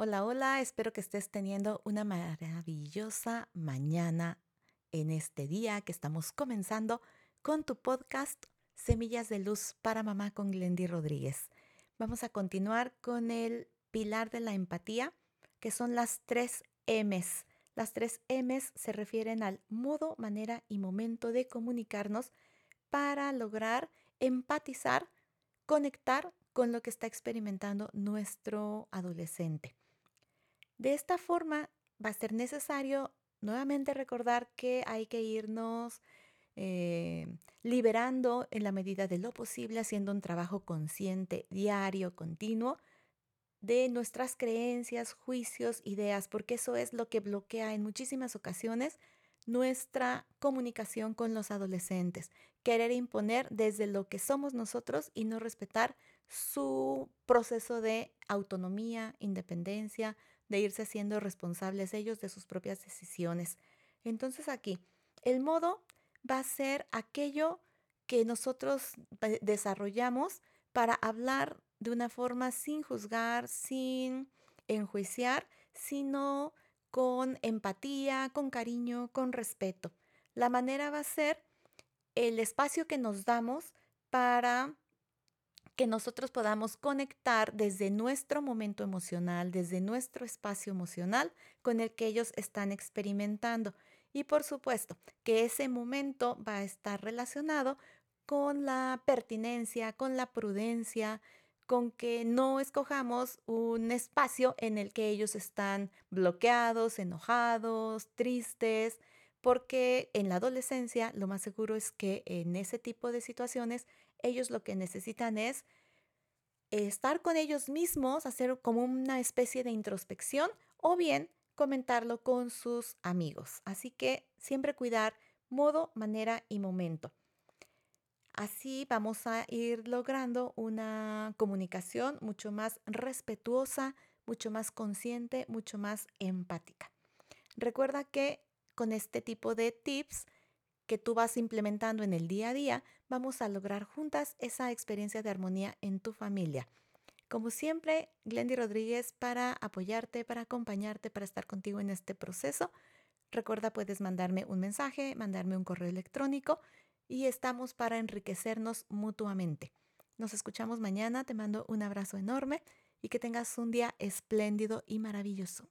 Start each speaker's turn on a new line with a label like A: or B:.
A: Hola, hola, espero que estés teniendo una maravillosa mañana en este día que estamos comenzando con tu podcast Semillas de Luz para Mamá con Glendy Rodríguez. Vamos a continuar con el pilar de la empatía, que son las tres M's. Las tres M's se refieren al modo, manera y momento de comunicarnos para lograr empatizar, conectar con lo que está experimentando nuestro adolescente. De esta forma va a ser necesario nuevamente recordar que hay que irnos eh, liberando en la medida de lo posible, haciendo un trabajo consciente, diario, continuo, de nuestras creencias, juicios, ideas, porque eso es lo que bloquea en muchísimas ocasiones nuestra comunicación con los adolescentes. Querer imponer desde lo que somos nosotros y no respetar su proceso de autonomía, independencia, de irse siendo responsables ellos de sus propias decisiones. Entonces aquí, el modo va a ser aquello que nosotros eh, desarrollamos para hablar de una forma sin juzgar, sin enjuiciar, sino con empatía, con cariño, con respeto. La manera va a ser el espacio que nos damos para que nosotros podamos conectar desde nuestro momento emocional, desde nuestro espacio emocional con el que ellos están experimentando. Y por supuesto que ese momento va a estar relacionado con la pertinencia, con la prudencia, con que no escojamos un espacio en el que ellos están bloqueados, enojados, tristes, porque en la adolescencia lo más seguro es que en ese tipo de situaciones ellos lo que necesitan es estar con ellos mismos, hacer como una especie de introspección o bien comentarlo con sus amigos. Así que siempre cuidar modo, manera y momento. Así vamos a ir logrando una comunicación mucho más respetuosa, mucho más consciente, mucho más empática. Recuerda que con este tipo de tips que tú vas implementando en el día a día, vamos a lograr juntas esa experiencia de armonía en tu familia. Como siempre, Glendy Rodríguez para apoyarte, para acompañarte, para estar contigo en este proceso. Recuerda, puedes mandarme un mensaje, mandarme un correo electrónico y estamos para enriquecernos mutuamente. Nos escuchamos mañana, te mando un abrazo enorme y que tengas un día espléndido y maravilloso.